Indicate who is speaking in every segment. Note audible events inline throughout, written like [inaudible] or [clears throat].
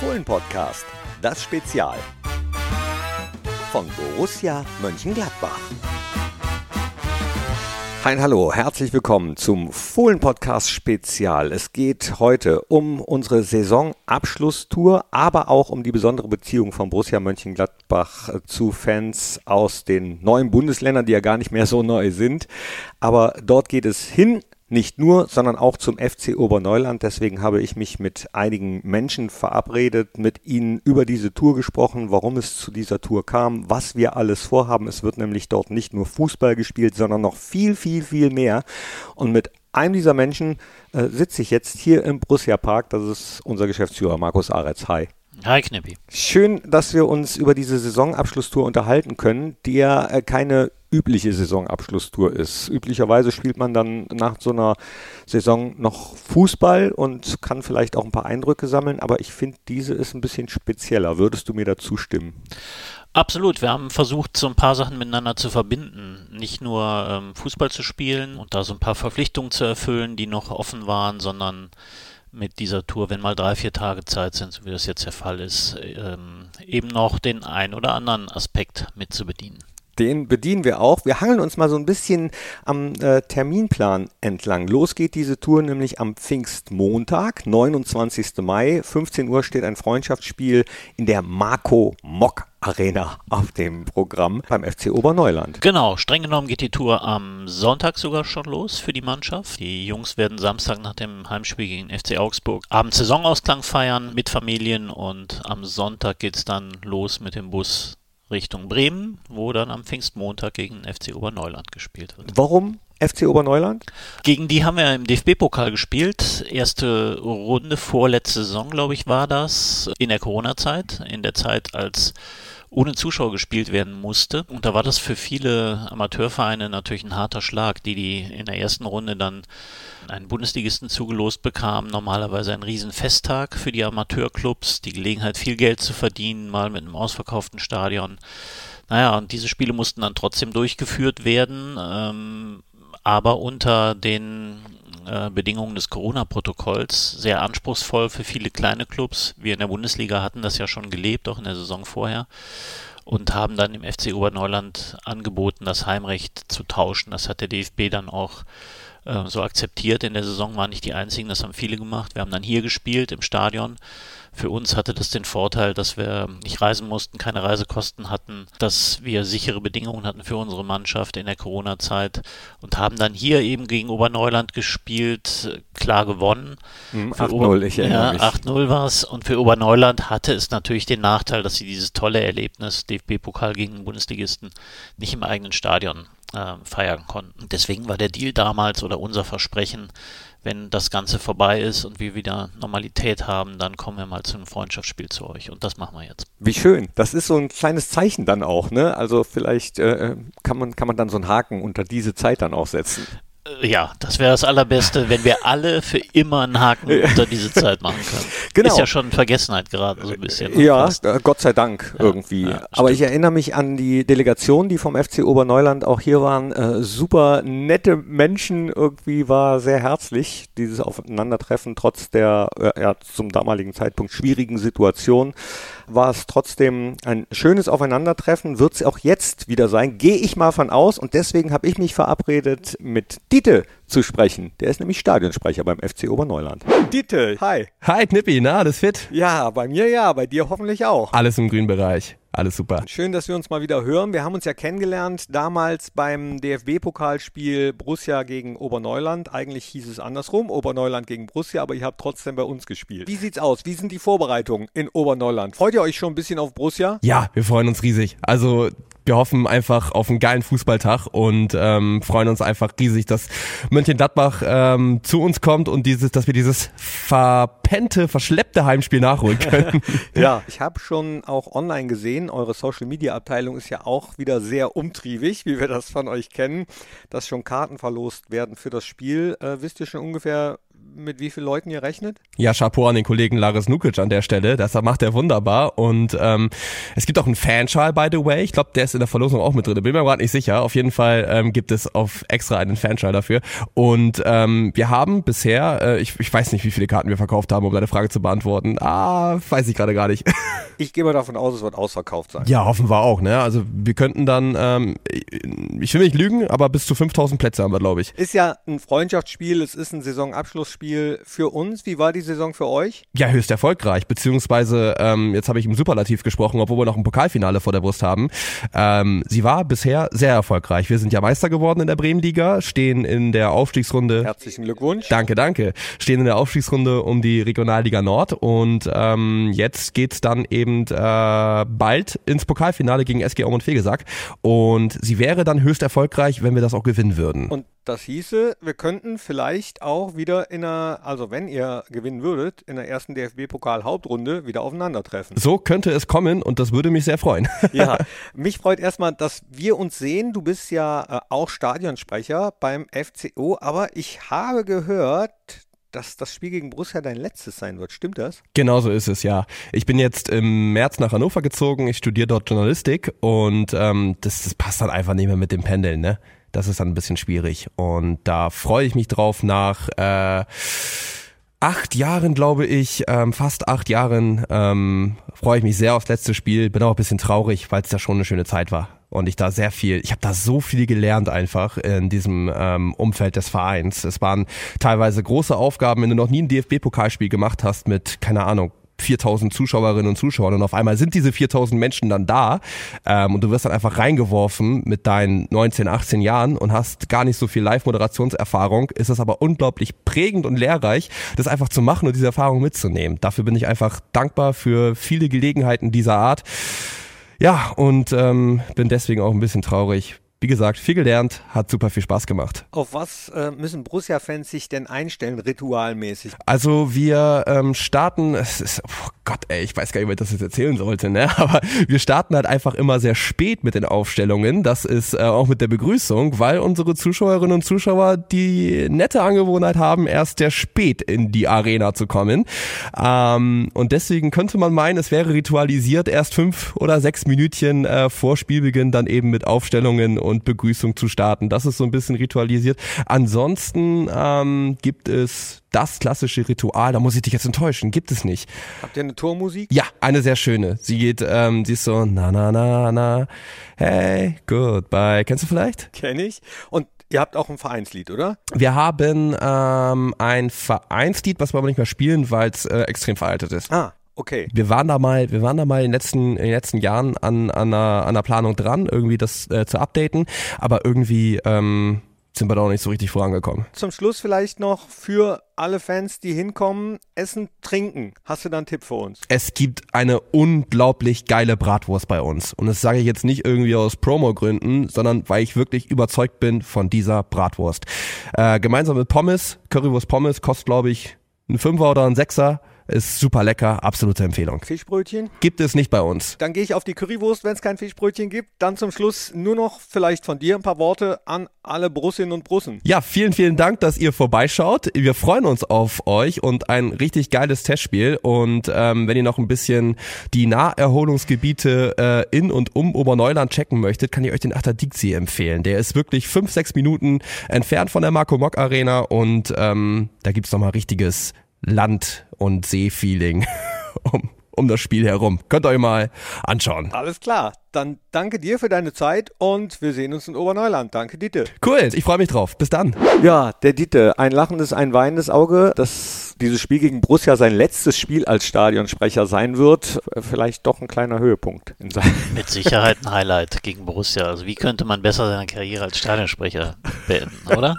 Speaker 1: Fohlen-Podcast, das Spezial von Borussia Mönchengladbach. Hi, hallo, herzlich willkommen zum Fohlen-Podcast Spezial. Es geht heute um unsere Saisonabschlusstour, aber auch um die besondere Beziehung von Borussia Mönchengladbach zu Fans aus den neuen Bundesländern, die ja gar nicht mehr so neu sind. Aber dort geht es hin nicht nur, sondern auch zum FC Oberneuland. Deswegen habe ich mich mit einigen Menschen verabredet, mit ihnen über diese Tour gesprochen, warum es zu dieser Tour kam, was wir alles vorhaben. Es wird nämlich dort nicht nur Fußball gespielt, sondern noch viel, viel, viel mehr. Und mit einem dieser Menschen äh, sitze ich jetzt hier im Borussia Park. Das ist unser Geschäftsführer Markus Aretz. Hi.
Speaker 2: Hi Knippi.
Speaker 1: Schön, dass wir uns über diese Saisonabschlusstour unterhalten können, die ja äh, keine übliche Saisonabschlusstour ist. Üblicherweise spielt man dann nach so einer Saison noch Fußball und kann vielleicht auch ein paar Eindrücke sammeln, aber ich finde, diese ist ein bisschen spezieller. Würdest du mir dazu stimmen?
Speaker 2: Absolut. Wir haben versucht, so ein paar Sachen miteinander zu verbinden. Nicht nur ähm, Fußball zu spielen und da so ein paar Verpflichtungen zu erfüllen, die noch offen waren, sondern mit dieser Tour, wenn mal drei, vier Tage Zeit sind, so wie das jetzt der Fall ist, ähm, eben noch den ein oder anderen Aspekt mit zu bedienen.
Speaker 1: Den bedienen wir auch. Wir hangeln uns mal so ein bisschen am äh, Terminplan entlang. Los geht diese Tour nämlich am Pfingstmontag, 29. Mai. 15 Uhr steht ein Freundschaftsspiel in der Marco Mock Arena auf dem Programm beim FC Oberneuland.
Speaker 2: Genau, streng genommen geht die Tour am Sonntag sogar schon los für die Mannschaft. Die Jungs werden Samstag nach dem Heimspiel gegen FC Augsburg abends Saisonausklang feiern mit Familien und am Sonntag geht es dann los mit dem Bus Richtung Bremen, wo dann am Pfingstmontag gegen FC Oberneuland gespielt wird.
Speaker 1: Warum FC Oberneuland?
Speaker 2: Gegen die haben wir im DFB-Pokal gespielt. Erste Runde vorletzte Saison, glaube ich, war das. In der Corona-Zeit. In der Zeit, als ohne Zuschauer gespielt werden musste. Und da war das für viele Amateurvereine natürlich ein harter Schlag, die die in der ersten Runde dann einen Bundesligisten zugelost bekamen. Normalerweise ein Riesenfesttag für die Amateurclubs, die Gelegenheit, viel Geld zu verdienen, mal mit einem ausverkauften Stadion. Naja, und diese Spiele mussten dann trotzdem durchgeführt werden, ähm, aber unter den äh, Bedingungen des Corona-Protokolls sehr anspruchsvoll für viele kleine Clubs. Wir in der Bundesliga hatten das ja schon gelebt, auch in der Saison vorher. Und haben dann im FC Oberneuland angeboten, das Heimrecht zu tauschen. Das hat der DFB dann auch äh, so akzeptiert. In der Saison waren nicht die einzigen, das haben viele gemacht. Wir haben dann hier gespielt im Stadion für uns hatte das den Vorteil, dass wir nicht reisen mussten, keine Reisekosten hatten, dass wir sichere Bedingungen hatten für unsere Mannschaft in der Corona-Zeit und haben dann hier eben gegen Oberneuland gespielt, klar gewonnen.
Speaker 1: Mhm, 8-0, ich erinnere
Speaker 2: ja, 8-0 war es und für Oberneuland hatte es natürlich den Nachteil, dass sie dieses tolle Erlebnis, DFB-Pokal gegen Bundesligisten, nicht im eigenen Stadion äh, feiern konnten. Deswegen war der Deal damals oder unser Versprechen, wenn das Ganze vorbei ist und wir wieder Normalität haben, dann kommen wir mal zu einem Freundschaftsspiel zu euch. Und das machen wir jetzt.
Speaker 1: Wie schön. Das ist so ein kleines Zeichen dann auch, ne? Also vielleicht äh, kann, man, kann man dann so einen Haken unter diese Zeit dann auch setzen.
Speaker 2: Ja, das wäre das Allerbeste, wenn wir alle für immer einen Haken unter diese Zeit machen können. [laughs] Genau. Ist ja schon in Vergessenheit gerade so ein bisschen.
Speaker 1: Ne? Ja, fast. Äh, Gott sei Dank ja, irgendwie. Ja, Aber ich erinnere mich an die Delegation, die vom FC Oberneuland auch hier waren. Äh, super nette Menschen, irgendwie war sehr herzlich, dieses Aufeinandertreffen, trotz der äh, ja, zum damaligen Zeitpunkt schwierigen Situation war es trotzdem ein schönes Aufeinandertreffen, wird es auch jetzt wieder sein, gehe ich mal von aus und deswegen habe ich mich verabredet mit Dieter zu sprechen. Der ist nämlich Stadionsprecher beim FC Oberneuland. Dieter, hi.
Speaker 3: Hi Knippi, na, alles fit?
Speaker 1: Ja, bei mir ja, bei dir hoffentlich auch.
Speaker 3: Alles im grünen Bereich. Alles super.
Speaker 1: Schön, dass wir uns mal wieder hören. Wir haben uns ja kennengelernt damals beim DFB-Pokalspiel Borussia gegen Oberneuland. Eigentlich hieß es andersrum, Oberneuland gegen Borussia, aber ihr habt trotzdem bei uns gespielt. Wie sieht's aus? Wie sind die Vorbereitungen in Oberneuland? Freut ihr euch schon ein bisschen auf Borussia?
Speaker 3: Ja, wir freuen uns riesig. Also wir hoffen einfach auf einen geilen Fußballtag und ähm, freuen uns einfach riesig, dass Mönchengladbach ähm, zu uns kommt und dieses, dass wir dieses verpennte, verschleppte Heimspiel nachholen [laughs] können.
Speaker 1: ja, ich habe schon auch online gesehen, eure Social Media Abteilung ist ja auch wieder sehr umtriebig, wie wir das von euch kennen, dass schon Karten verlost werden für das Spiel. Äh, wisst ihr schon ungefähr, mit wie vielen Leuten ihr rechnet?
Speaker 3: Ja, Chapeau an den Kollegen Laris Nukic an der Stelle. Das macht er wunderbar. Und ähm, es gibt auch einen Fanschal, by the way. Ich glaube, der ist in der Verlosung auch mit drin. Bin mir gerade nicht sicher. Auf jeden Fall ähm, gibt es auf extra einen Fanschal dafür. Und ähm, wir haben bisher, äh, ich, ich weiß nicht, wie viele Karten wir verkauft haben, um deine Frage zu beantworten. Ah, weiß ich gerade gar nicht. [laughs]
Speaker 1: Ich gehe mal davon aus, es wird ausverkauft sein.
Speaker 3: Ja, hoffen wir auch. Ne? Also wir könnten dann, ähm, ich will nicht lügen, aber bis zu 5000 Plätze haben wir, glaube ich.
Speaker 1: Ist ja ein Freundschaftsspiel, es ist ein Saisonabschlussspiel für uns. Wie war die Saison für euch?
Speaker 3: Ja, höchst erfolgreich. Beziehungsweise, ähm, jetzt habe ich im Superlativ gesprochen, obwohl wir noch ein Pokalfinale vor der Brust haben. Ähm, sie war bisher sehr erfolgreich. Wir sind ja Meister geworden in der Bremenliga, stehen in der Aufstiegsrunde.
Speaker 1: Herzlichen Glückwunsch.
Speaker 3: Danke, danke. Stehen in der Aufstiegsrunde um die Regionalliga Nord und ähm, jetzt geht's dann eben äh, bald ins Pokalfinale gegen SG Aum und Fegesack und sie wäre dann höchst erfolgreich, wenn wir das auch gewinnen würden.
Speaker 1: Und das hieße, wir könnten vielleicht auch wieder in einer, also wenn ihr gewinnen würdet, in der ersten DFB-Pokal-Hauptrunde wieder aufeinandertreffen.
Speaker 3: So könnte es kommen und das würde mich sehr freuen. [laughs]
Speaker 1: Ja, [laughs] mich freut erstmal, dass wir uns sehen. Du bist ja äh, auch Stadionsprecher beim FCO, aber ich habe gehört, dass das Spiel gegen Borussia dein letztes sein wird. Stimmt das?
Speaker 3: Genau so ist es, ja. Ich bin jetzt im März nach Hannover gezogen. Ich studiere dort Journalistik und ähm, das, das passt dann einfach nicht mehr mit dem Pendeln, ne? Das ist dann ein bisschen schwierig. Und da freue ich mich drauf nach äh, acht Jahren, glaube ich, ähm, fast acht Jahren, ähm, freue ich mich sehr aufs letzte Spiel. Bin auch ein bisschen traurig, weil es da schon eine schöne Zeit war. Und ich da sehr viel, ich habe da so viel gelernt einfach in diesem ähm, Umfeld des Vereins. Es waren teilweise große Aufgaben, wenn du noch nie ein DFB-Pokalspiel gemacht hast mit, keine Ahnung, 4000 Zuschauerinnen und Zuschauern und auf einmal sind diese 4000 Menschen dann da ähm, und du wirst dann einfach reingeworfen mit deinen 19, 18 Jahren und hast gar nicht so viel Live-Moderationserfahrung, ist es aber unglaublich prägend und lehrreich, das einfach zu machen und diese Erfahrung mitzunehmen. Dafür bin ich einfach dankbar für viele Gelegenheiten dieser Art. Ja, und ähm, bin deswegen auch ein bisschen traurig, wie gesagt, viel gelernt, hat super viel Spaß gemacht.
Speaker 1: Auf was äh, müssen Borussia-Fans sich denn einstellen, ritualmäßig?
Speaker 3: Also wir ähm, starten, es ist, oh Gott, ey, ich weiß gar nicht, wie ich das jetzt erzählen sollte, ne? [laughs] Aber wir starten halt einfach immer sehr spät mit den Aufstellungen. Das ist äh, auch mit der Begrüßung, weil unsere Zuschauerinnen und Zuschauer die nette Angewohnheit haben, erst sehr spät in die Arena zu kommen. Ähm, und deswegen könnte man meinen, es wäre ritualisiert, erst fünf oder sechs Minütchen äh, vor Spielbeginn dann eben mit Aufstellungen und Begrüßung zu starten. Das ist so ein bisschen ritualisiert. Ansonsten ähm, gibt es das klassische Ritual, da muss ich dich jetzt enttäuschen, gibt es nicht.
Speaker 1: Habt ihr eine Tormusik?
Speaker 3: Ja, eine sehr schöne. Sie geht, ähm, sie ist so, na na na na, hey, goodbye. Kennst du vielleicht?
Speaker 1: Kenn ich. Und Ihr habt auch ein Vereinslied, oder?
Speaker 3: Wir haben ähm, ein Vereinslied, was wir aber nicht mehr spielen, weil es äh, extrem veraltet ist.
Speaker 1: Ah, Okay.
Speaker 3: Wir waren da mal, wir waren da mal in den letzten, in den letzten Jahren an, an, einer, an einer Planung dran, irgendwie das äh, zu updaten, aber irgendwie ähm, sind wir da auch nicht so richtig vorangekommen.
Speaker 1: Zum Schluss vielleicht noch für alle Fans, die hinkommen, Essen, Trinken. Hast du da einen Tipp für uns?
Speaker 3: Es gibt eine unglaublich geile Bratwurst bei uns. Und das sage ich jetzt nicht irgendwie aus Promo-Gründen, sondern weil ich wirklich überzeugt bin von dieser Bratwurst. Äh, gemeinsam mit Pommes, Currywurst Pommes, kostet glaube ich ein Fünfer oder ein Sechser. Ist super lecker, absolute Empfehlung.
Speaker 1: Fischbrötchen?
Speaker 3: Gibt es nicht bei uns.
Speaker 1: Dann gehe ich auf die Currywurst, wenn es kein Fischbrötchen gibt. Dann zum Schluss nur noch vielleicht von dir ein paar Worte an alle Brussinnen und Brussen.
Speaker 3: Ja, vielen, vielen Dank, dass ihr vorbeischaut. Wir freuen uns auf euch und ein richtig geiles Testspiel. Und ähm, wenn ihr noch ein bisschen die Naherholungsgebiete äh, in und um Oberneuland checken möchtet, kann ich euch den Achter-Dixie empfehlen. Der ist wirklich fünf, sechs Minuten entfernt von der Marco Mock Arena und ähm, da gibt's nochmal richtiges Land- und Seefeeling [laughs] um, um das Spiel herum. Könnt ihr euch mal anschauen.
Speaker 1: Alles klar. Dann danke dir für deine Zeit und wir sehen uns in Oberneuland. Danke, Dieter.
Speaker 3: Cool, ich freue mich drauf. Bis dann.
Speaker 1: Ja, der Dieter, ein lachendes, ein weinendes Auge. Das dieses Spiel gegen Borussia sein letztes Spiel als Stadionsprecher sein wird, vielleicht doch ein kleiner Höhepunkt. In [laughs]
Speaker 2: Mit Sicherheit ein Highlight gegen Borussia. Also wie könnte man besser seine Karriere als Stadionsprecher beenden, oder?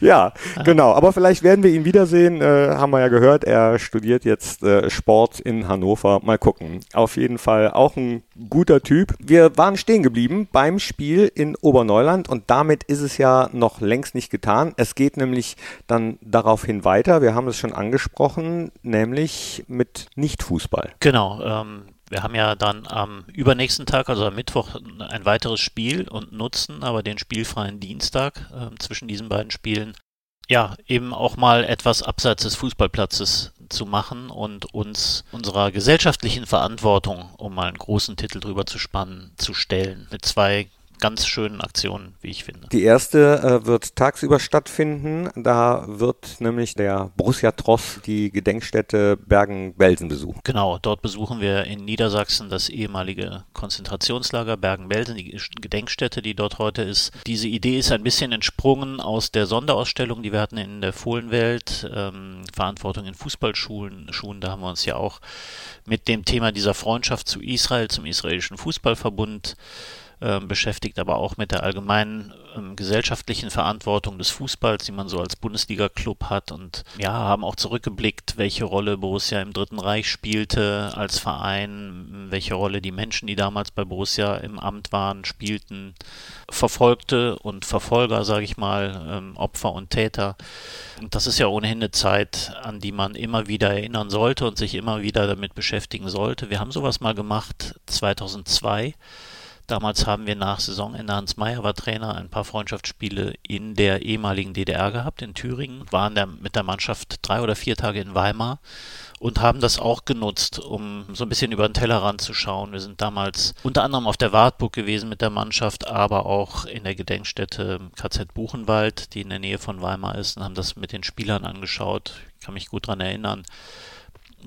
Speaker 1: ja, [laughs] ja, genau. Aber vielleicht werden wir ihn wiedersehen. Äh, haben wir ja gehört. Er studiert jetzt äh, Sport in Hannover. Mal gucken. Auf jeden Fall auch ein guter Typ. Wir waren stehen geblieben beim Spiel in Oberneuland und damit ist es ja noch längst nicht getan. Es geht nämlich dann daraufhin weiter. Wir haben es schon angesprochen nämlich mit Nicht-Fußball.
Speaker 2: Genau. Ähm, wir haben ja dann am übernächsten Tag, also am Mittwoch, ein weiteres Spiel und nutzen aber den spielfreien Dienstag äh, zwischen diesen beiden Spielen ja, eben auch mal etwas abseits des Fußballplatzes zu machen und uns unserer gesellschaftlichen Verantwortung, um mal einen großen Titel drüber zu spannen, zu stellen. Mit zwei ganz schönen Aktionen, wie ich finde.
Speaker 1: Die erste äh, wird tagsüber stattfinden. Da wird nämlich der Borussia Tross die Gedenkstätte Bergen-Belsen besuchen.
Speaker 2: Genau, dort besuchen wir in Niedersachsen das ehemalige Konzentrationslager Bergen-Belsen, die Gedenkstätte, die dort heute ist. Diese Idee ist ein bisschen entsprungen aus der Sonderausstellung, die wir hatten in der Fohlenwelt, ähm, Verantwortung in Fußballschulen. Schulen, da haben wir uns ja auch mit dem Thema dieser Freundschaft zu Israel, zum israelischen Fußballverbund beschäftigt, aber auch mit der allgemeinen ähm, gesellschaftlichen Verantwortung des Fußballs, die man so als Bundesliga-Club hat und ja, haben auch zurückgeblickt, welche Rolle Borussia im Dritten Reich spielte als Verein, welche Rolle die Menschen, die damals bei Borussia im Amt waren, spielten, Verfolgte und Verfolger, sage ich mal, ähm, Opfer und Täter. Und das ist ja ohnehin eine Zeit, an die man immer wieder erinnern sollte und sich immer wieder damit beschäftigen sollte. Wir haben sowas mal gemacht 2002 Damals haben wir nach Saisonende, Hans Meyer war Trainer, ein paar Freundschaftsspiele in der ehemaligen DDR gehabt, in Thüringen, waren der, mit der Mannschaft drei oder vier Tage in Weimar und haben das auch genutzt, um so ein bisschen über den Tellerrand zu schauen. Wir sind damals unter anderem auf der Wartburg gewesen mit der Mannschaft, aber auch in der Gedenkstätte KZ Buchenwald, die in der Nähe von Weimar ist, und haben das mit den Spielern angeschaut. Ich kann mich gut daran erinnern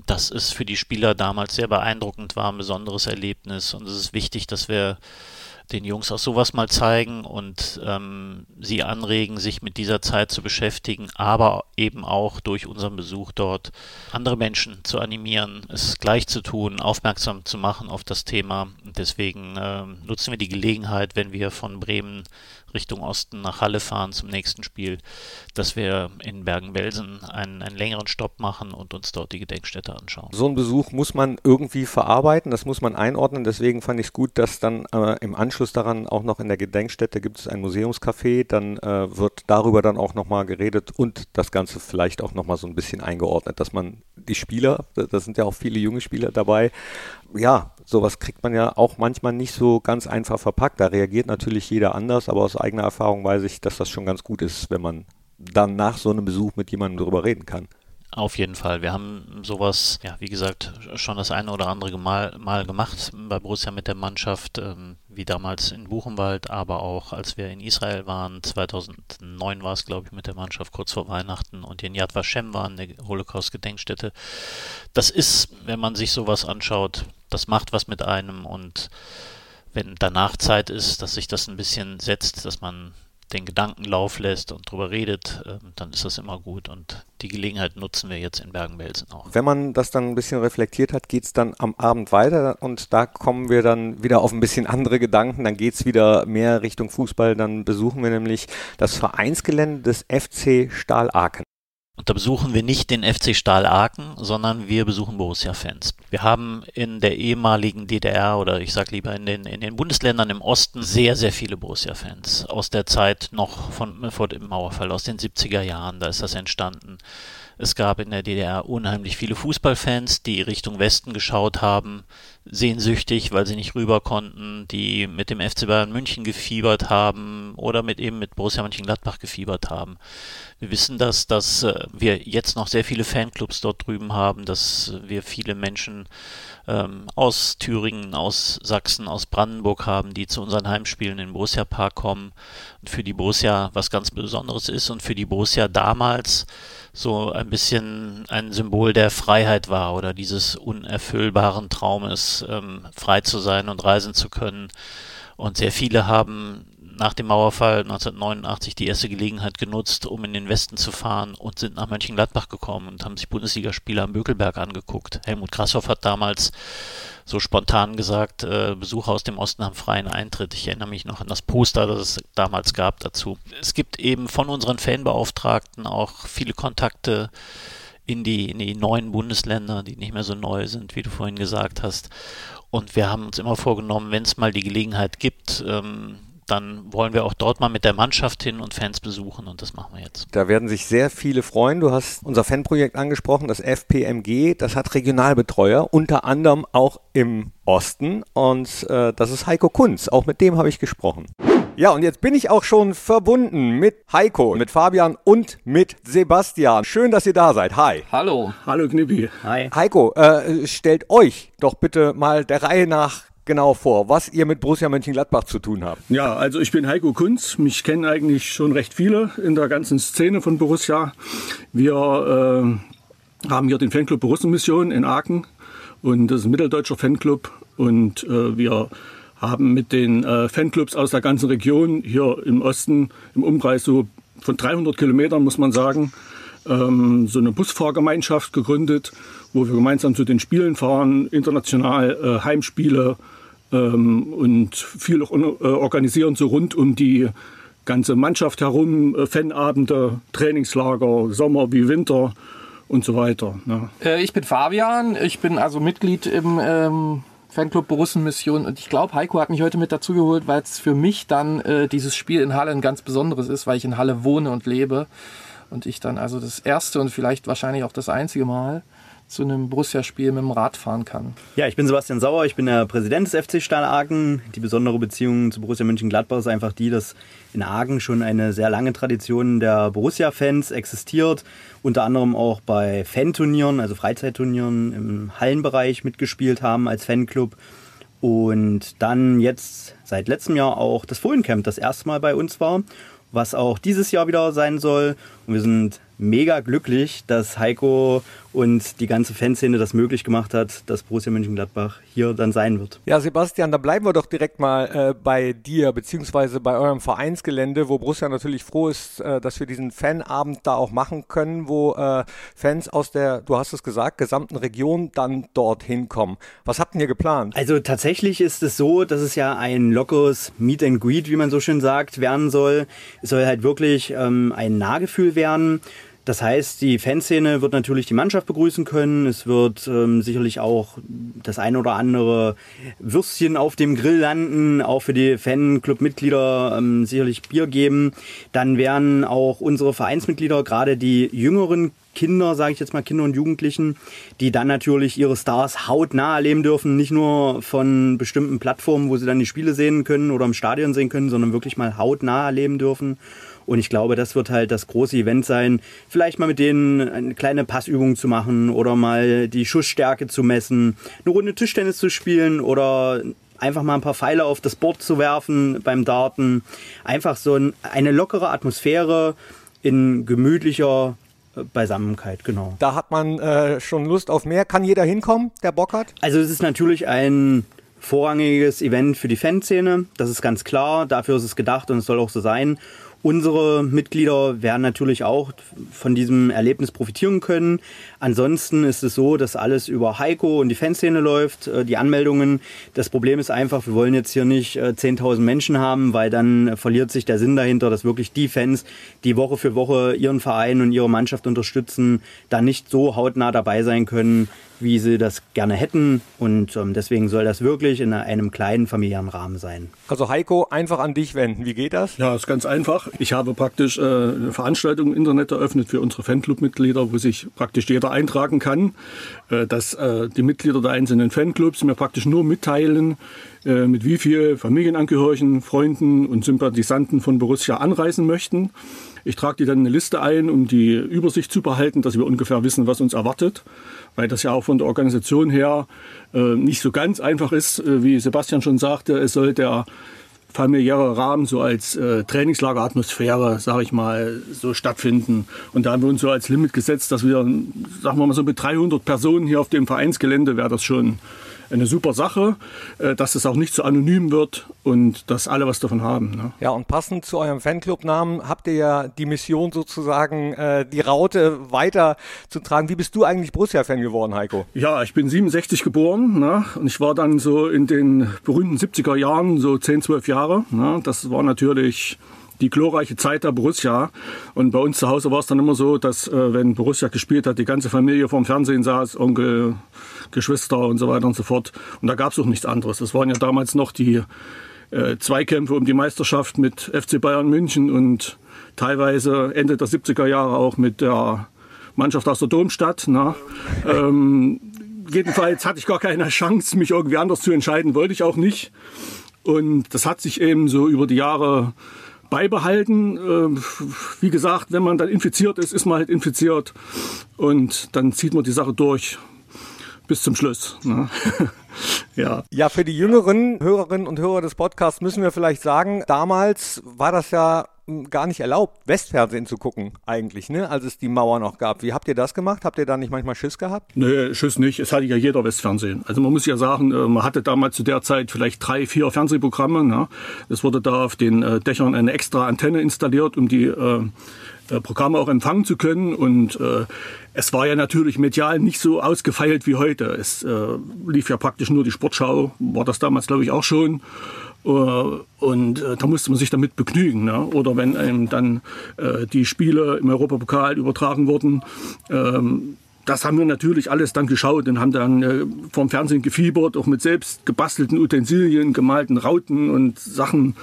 Speaker 2: dass es für die Spieler damals sehr beeindruckend war, ein besonderes Erlebnis. Und es ist wichtig, dass wir den Jungs auch sowas mal zeigen und ähm, sie anregen, sich mit dieser Zeit zu beschäftigen, aber eben auch durch unseren Besuch dort andere Menschen zu animieren, es gleich zu tun, aufmerksam zu machen auf das Thema. Deswegen äh, nutzen wir die Gelegenheit, wenn wir von Bremen Richtung Osten nach Halle fahren zum nächsten Spiel, dass wir in Bergen-Belsen einen, einen längeren Stopp machen und uns dort die Gedenkstätte anschauen.
Speaker 1: So ein Besuch muss man irgendwie verarbeiten, das muss man einordnen. Deswegen fand ich es gut, dass dann äh, im Anschluss daran auch noch in der Gedenkstätte gibt es ein Museumscafé. Dann äh, wird darüber dann auch nochmal geredet und das Ganze vielleicht auch nochmal so ein bisschen eingeordnet, dass man die Spieler, da sind ja auch viele junge Spieler dabei, ja, sowas kriegt man ja auch manchmal nicht so ganz einfach verpackt. Da reagiert natürlich jeder anders, aber aus eigener Erfahrung weiß ich, dass das schon ganz gut ist, wenn man dann nach so einem Besuch mit jemandem darüber reden kann.
Speaker 2: Auf jeden Fall. Wir haben sowas, ja, wie gesagt, schon das eine oder andere Mal, Mal gemacht bei Borussia mit der Mannschaft, ähm, wie damals in Buchenwald, aber auch als wir in Israel waren. 2009 war es, glaube ich, mit der Mannschaft kurz vor Weihnachten und in Yad Vashem waren, der Holocaust-Gedenkstätte. Das ist, wenn man sich sowas anschaut, das macht was mit einem und wenn danach Zeit ist, dass sich das ein bisschen setzt, dass man den Gedankenlauf lässt und drüber redet, äh, dann ist das immer gut. Und die Gelegenheit nutzen wir jetzt in Bergen-Belsen auch.
Speaker 1: Wenn man das dann ein bisschen reflektiert hat, geht es dann am Abend weiter und da kommen wir dann wieder auf ein bisschen andere Gedanken. Dann geht es wieder mehr Richtung Fußball. Dann besuchen wir nämlich das Vereinsgelände des FC Stahl Aachen.
Speaker 2: Und da besuchen wir nicht den FC Stahl Aachen, sondern wir besuchen Borussia-Fans. Wir haben in der ehemaligen DDR oder ich sag lieber in den, in den Bundesländern im Osten sehr, sehr viele Borussia-Fans. Aus der Zeit noch von, vor dem Mauerfall, aus den 70er Jahren, da ist das entstanden. Es gab in der DDR unheimlich viele Fußballfans, die Richtung Westen geschaut haben, sehnsüchtig, weil sie nicht rüber konnten, die mit dem FC Bayern München gefiebert haben oder mit eben mit Borussia Mönchengladbach gefiebert haben. Wir wissen das, dass äh, wir jetzt noch sehr viele Fanclubs dort drüben haben, dass wir viele Menschen ähm, aus Thüringen, aus Sachsen, aus Brandenburg haben, die zu unseren Heimspielen in Borussia Park kommen und für die Borussia was ganz Besonderes ist und für die Borussia damals so ein bisschen ein Symbol der Freiheit war oder dieses unerfüllbaren Traumes, ähm, frei zu sein und reisen zu können. Und sehr viele haben nach dem Mauerfall 1989 die erste Gelegenheit genutzt, um in den Westen zu fahren und sind nach Mönchengladbach gekommen und haben sich Bundesligaspiele am Bökelberg angeguckt. Helmut Krassoff hat damals so spontan gesagt, äh, Besucher aus dem Osten haben freien Eintritt. Ich erinnere mich noch an das Poster, das es damals gab dazu. Es gibt eben von unseren Fanbeauftragten auch viele Kontakte in die, in die neuen Bundesländer, die nicht mehr so neu sind, wie du vorhin gesagt hast. Und wir haben uns immer vorgenommen, wenn es mal die Gelegenheit gibt, ähm, dann wollen wir auch dort mal mit der Mannschaft hin und Fans besuchen und das machen wir jetzt.
Speaker 1: Da werden sich sehr viele freuen. Du hast unser Fanprojekt angesprochen, das FPMG, das hat Regionalbetreuer, unter anderem auch im Osten und äh, das ist Heiko Kunz. Auch mit dem habe ich gesprochen. Ja, und jetzt bin ich auch schon verbunden mit Heiko, mit Fabian und mit Sebastian. Schön, dass ihr da seid. Hi.
Speaker 4: Hallo.
Speaker 5: Hallo Knippi.
Speaker 1: Hi. Heiko, äh, stellt euch doch bitte mal der Reihe nach genau vor, was ihr mit Borussia Mönchengladbach zu tun habt.
Speaker 5: Ja, also ich bin Heiko Kunz. Mich kennen eigentlich schon recht viele in der ganzen Szene von Borussia. Wir äh, haben hier den Fanclub Borussia Mission in Aachen und das ist ein mitteldeutscher Fanclub und äh, wir haben mit den äh, Fanclubs aus der ganzen Region hier im Osten im Umkreis so von 300 Kilometern, muss man sagen, ähm, so eine Busfahrgemeinschaft gegründet, wo wir gemeinsam zu den Spielen fahren, international äh, Heimspiele ähm, und viel auch äh, organisieren, so rund um die ganze Mannschaft herum, äh, Fanabende, Trainingslager, Sommer wie Winter und so weiter. Ja.
Speaker 4: Äh, ich bin Fabian, ich bin also Mitglied im ähm, Fanclub Borussenmission und ich glaube, Heiko hat mich heute mit dazugeholt, weil es für mich dann äh, dieses Spiel in Halle ein ganz besonderes ist, weil ich in Halle wohne und lebe und ich dann also das erste und vielleicht wahrscheinlich auch das einzige Mal zu einem Borussia-Spiel mit dem Rad fahren kann.
Speaker 6: Ja, ich bin Sebastian Sauer, ich bin der Präsident des FC Stahl Aachen. Die besondere Beziehung zu Borussia Mönchengladbach ist einfach die, dass in Aachen schon eine sehr lange Tradition der Borussia-Fans existiert. Unter anderem auch bei Fanturnieren, also Freizeitturnieren im Hallenbereich mitgespielt haben als Fanclub. Und dann jetzt seit letztem Jahr auch das Fohlencamp das erste Mal bei uns war, was auch dieses Jahr wieder sein soll. Und wir sind mega glücklich, dass Heiko und die ganze Fanszene das möglich gemacht hat, dass Borussia Mönchengladbach hier dann sein wird.
Speaker 1: Ja, Sebastian, da bleiben wir doch direkt mal äh, bei dir, beziehungsweise bei eurem Vereinsgelände, wo Borussia natürlich froh ist, äh, dass wir diesen Fanabend da auch machen können, wo äh, Fans aus der, du hast es gesagt, gesamten Region dann dorthin kommen. Was habt ihr geplant?
Speaker 6: Also tatsächlich ist es so, dass es ja ein lockeres Meet and Greet, wie man so schön sagt, werden soll. Es soll halt wirklich ähm, ein Nahgefühl werden. Das heißt, die Fanszene wird natürlich die Mannschaft begrüßen können. Es wird ähm, sicherlich auch das ein oder andere Würstchen auf dem Grill landen, auch für die Fanclub-Mitglieder ähm, sicherlich Bier geben. Dann werden auch unsere Vereinsmitglieder, gerade die jüngeren Kinder, sage ich jetzt mal, Kinder und Jugendlichen, die dann natürlich ihre Stars hautnah erleben dürfen, nicht nur von bestimmten Plattformen, wo sie dann die Spiele sehen können oder im Stadion sehen können, sondern wirklich mal hautnah erleben dürfen. Und ich glaube, das wird halt das große Event sein, vielleicht mal mit denen eine kleine Passübung zu machen oder mal die Schussstärke zu messen, eine Runde Tischtennis zu spielen oder einfach mal ein paar Pfeile auf das Board zu werfen beim Darten. Einfach so eine lockere Atmosphäre in gemütlicher Beisammenkeit, genau.
Speaker 1: Da hat man äh, schon Lust auf mehr. Kann jeder hinkommen, der Bock hat?
Speaker 6: Also es ist natürlich ein vorrangiges Event für die Fanszene, das ist ganz klar. Dafür ist es gedacht und es soll auch so sein. Unsere Mitglieder werden natürlich auch von diesem Erlebnis profitieren können. Ansonsten ist es so, dass alles über Heiko und die Fanszene läuft, äh, die Anmeldungen. Das Problem ist einfach, wir wollen jetzt hier nicht 10.000 äh, Menschen haben, weil dann verliert sich der Sinn dahinter, dass wirklich die Fans, die Woche für Woche ihren Verein und ihre Mannschaft unterstützen, da nicht so hautnah dabei sein können, wie sie das gerne hätten. Und ähm, deswegen soll das wirklich in einem kleinen familiären Rahmen sein.
Speaker 1: Also Heiko, einfach an dich wenden. Wie geht das?
Speaker 5: Ja, ist ganz einfach. Ich habe praktisch äh, eine Veranstaltung im Internet eröffnet für unsere Fanclub-Mitglieder, wo sich praktisch jeder eintragen kann, äh, dass äh, die Mitglieder der einzelnen Fanclubs mir praktisch nur mitteilen, äh, mit wie viel Familienangehörigen, Freunden und Sympathisanten von Borussia anreisen möchten. Ich trage die dann eine Liste ein, um die Übersicht zu behalten, dass wir ungefähr wissen, was uns erwartet weil das ja auch von der Organisation her äh, nicht so ganz einfach ist. Äh, wie Sebastian schon sagte, es soll der familiäre Rahmen so als äh, Trainingslageratmosphäre, sage ich mal, so stattfinden. Und da haben wir uns so als Limit gesetzt, dass wir, sagen wir mal so mit 300 Personen hier auf dem Vereinsgelände wäre das schon eine super Sache, äh, dass es auch nicht so anonym wird und dass alle was davon haben. Ne?
Speaker 1: Ja, und passend zu eurem Fanclub-Namen habt ihr ja die Mission sozusagen, äh, die Raute weiter zu tragen. Wie bist du eigentlich Borussia-Fan geworden, Heiko?
Speaker 5: Ja, ich bin 67 geboren ne? und ich war dann so in den berühmten 70er Jahren, so 10, 12 Jahre. Ne? Das war natürlich die glorreiche Zeit der Borussia. Und bei uns zu Hause war es dann immer so, dass äh, wenn Borussia gespielt hat, die ganze Familie vorm Fernsehen saß, Onkel, Geschwister und so weiter und so fort. Und da gab es auch nichts anderes. Das waren ja damals noch die äh, Zweikämpfe um die Meisterschaft mit FC Bayern München und teilweise Ende der 70er Jahre auch mit der Mannschaft aus der Domstadt. Na? Ähm, jedenfalls hatte ich gar keine Chance, mich irgendwie anders zu entscheiden, wollte ich auch nicht. Und das hat sich eben so über die Jahre beibehalten. Ähm, wie gesagt, wenn man dann infiziert ist, ist man halt infiziert und dann zieht man die Sache durch bis zum Schluss. Ne? [laughs]
Speaker 1: ja. ja, für die jüngeren Hörerinnen und Hörer des Podcasts müssen wir vielleicht sagen, damals war das ja gar nicht erlaubt, Westfernsehen zu gucken, eigentlich, ne? als es die Mauer noch gab. Wie habt ihr das gemacht? Habt ihr da nicht manchmal Schiss gehabt?
Speaker 5: Nee, Schiss nicht. Es hatte ja jeder Westfernsehen. Also man muss ja sagen, äh, man hatte damals zu der Zeit vielleicht drei, vier Fernsehprogramme. Ne? Es wurde da auf den äh, Dächern eine extra Antenne installiert, um die äh, Programme auch empfangen zu können. Und äh, es war ja natürlich medial nicht so ausgefeilt wie heute. Es äh, lief ja praktisch nur die Sportschau, war das damals, glaube ich, auch schon. Äh, und äh, da musste man sich damit begnügen. Ne? Oder wenn einem dann äh, die Spiele im Europapokal übertragen wurden, ähm, das haben wir natürlich alles dann geschaut und haben dann äh, vom Fernsehen gefiebert, auch mit selbst gebastelten Utensilien, gemalten Rauten und Sachen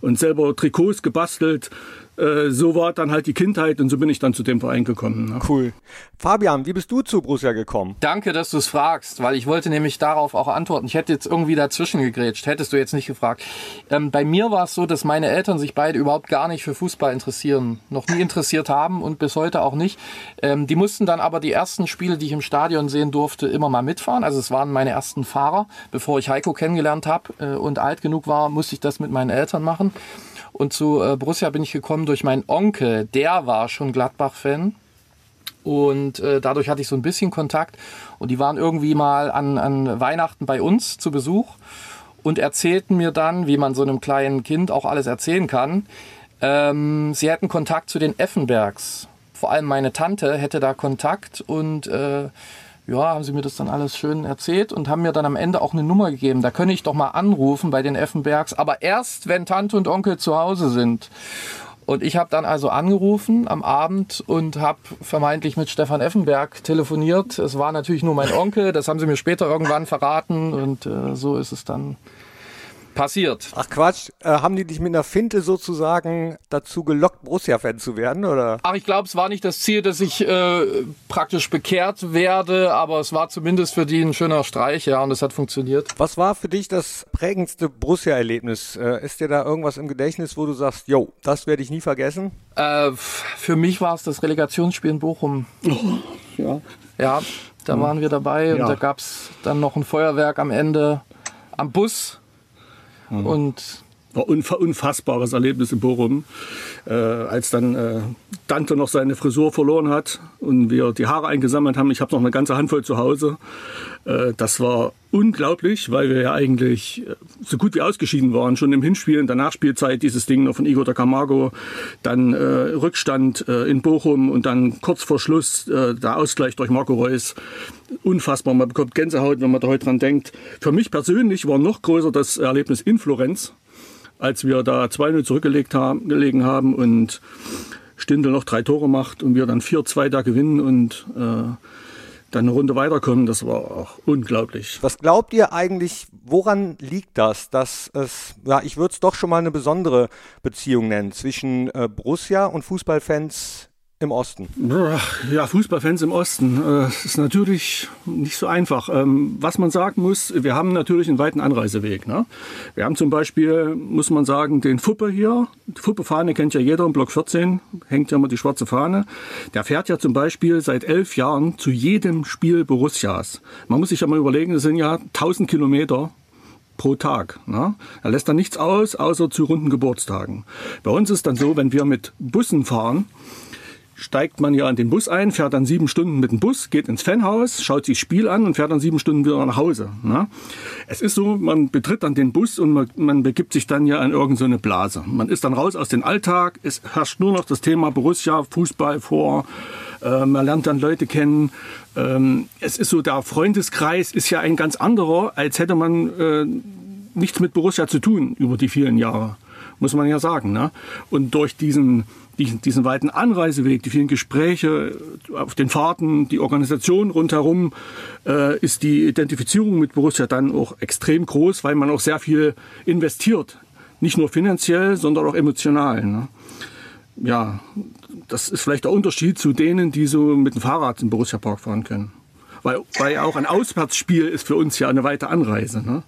Speaker 5: und selber Trikots gebastelt. Äh, so war dann halt die Kindheit und so bin ich dann zu dem Verein gekommen.
Speaker 1: Ne? Cool. Fabian, wie bist du zu Borussia gekommen?
Speaker 4: Danke, dass du es fragst, weil ich wollte nämlich darauf auch antworten. Ich hätte jetzt irgendwie dazwischen gegrätscht, hättest du jetzt nicht gefragt. Ähm, bei mir war es so, dass meine Eltern sich beide überhaupt gar nicht für Fußball interessieren, noch nie interessiert haben und bis heute auch nicht. Ähm, die mussten dann aber die ersten Spiele, die ich im Stadion sehen durfte, immer mal mitfahren. Also es waren meine ersten Fahrer. Bevor ich Heiko kennengelernt habe äh, und alt genug war, musste ich das mit meinen Eltern machen. Und zu äh, Borussia bin ich gekommen durch meinen Onkel. Der war schon Gladbach-Fan. Und äh, dadurch hatte ich so ein bisschen Kontakt. Und die waren irgendwie mal an, an Weihnachten bei uns zu Besuch und erzählten mir dann, wie man so einem kleinen Kind auch alles erzählen kann. Ähm, sie hätten Kontakt zu den Effenbergs. Vor allem meine Tante hätte da Kontakt und äh, ja, haben sie mir das dann alles schön erzählt und haben mir dann am Ende auch eine Nummer gegeben. Da könnte ich doch mal anrufen bei den Effenbergs, aber erst, wenn Tante und Onkel zu Hause sind. Und ich habe dann also angerufen am Abend und habe vermeintlich mit Stefan Effenberg telefoniert. Es war natürlich nur mein Onkel, das haben sie mir später irgendwann verraten und äh, so ist es dann passiert.
Speaker 1: Ach Quatsch, äh, haben die dich mit einer Finte sozusagen dazu gelockt, Borussia-Fan zu werden, oder?
Speaker 4: Ach, ich glaube, es war nicht das Ziel, dass ich äh, praktisch bekehrt werde, aber es war zumindest für die ein schöner Streich, ja, und es hat funktioniert.
Speaker 1: Was war für dich das prägendste Borussia-Erlebnis? Äh, ist dir da irgendwas im Gedächtnis, wo du sagst, yo, das werde ich nie vergessen?
Speaker 4: Äh, für mich war es das Relegationsspiel in Bochum. Oh, ja. Ja, da hm. waren wir dabei und ja. da gab es dann noch ein Feuerwerk am Ende am Bus
Speaker 5: Mhm. Und war unfassbares Erlebnis in Bochum, äh, als dann äh, Dante noch seine Frisur verloren hat und wir die Haare eingesammelt haben. Ich habe noch eine ganze Handvoll zu Hause. Äh, das war unglaublich, weil wir ja eigentlich äh, so gut wie ausgeschieden waren, schon im Hinspiel, in der Nachspielzeit dieses Ding noch von Igor da Camargo, dann äh, Rückstand äh, in Bochum und dann kurz vor Schluss äh, der Ausgleich durch Marco Reus. Unfassbar, man bekommt Gänsehaut, wenn man da heute dran denkt. Für mich persönlich war noch größer das Erlebnis in Florenz, als wir da 2-0 zurückgelegt haben, gelegen haben und Stindl noch drei Tore macht und wir dann 4-2 da gewinnen und äh, dann eine Runde weiterkommen, das war auch unglaublich.
Speaker 1: Was glaubt ihr eigentlich, woran liegt das, dass es, ja, ich würde es doch schon mal eine besondere Beziehung nennen zwischen äh, Borussia und Fußballfans im Osten?
Speaker 5: Ja, Fußballfans im Osten. Das äh, ist natürlich nicht so einfach. Ähm, was man sagen muss, wir haben natürlich einen weiten Anreiseweg. Ne? Wir haben zum Beispiel, muss man sagen, den Fuppe hier. Die Fuppe-Fahne kennt ja jeder im Block 14, hängt ja immer die schwarze Fahne. Der fährt ja zum Beispiel seit elf Jahren zu jedem Spiel Borussias. Man muss sich ja mal überlegen, das sind ja 1000 Kilometer pro Tag. Ne? Er lässt dann nichts aus, außer zu runden Geburtstagen. Bei uns ist dann so, wenn wir mit Bussen fahren, steigt man ja in den Bus ein, fährt dann sieben Stunden mit dem Bus, geht ins Fanhaus, schaut sich das Spiel an und fährt dann sieben Stunden wieder nach Hause. Ne? Es ist so, man betritt dann den Bus und man, man begibt sich dann ja in irgendeine so Blase. Man ist dann raus aus dem Alltag, es herrscht nur noch das Thema Borussia, Fußball vor, äh, man lernt dann Leute kennen. Ähm, es ist so, der Freundeskreis ist ja ein ganz anderer, als hätte man äh, nichts mit Borussia zu tun über die vielen Jahre muss man ja sagen. Ne? Und durch diesen diesen, diesen weiten Anreiseweg, die vielen Gespräche auf den Fahrten, die Organisation rundherum, äh, ist die Identifizierung mit Borussia dann auch extrem groß, weil man auch sehr viel investiert Nicht nur finanziell, sondern auch emotional. Ne? Ja, das ist vielleicht der Unterschied zu denen, die so mit dem Fahrrad im Borussia Park fahren können. Weil, weil auch ein Auswärtsspiel ist für uns ja eine weite Anreise. Ne?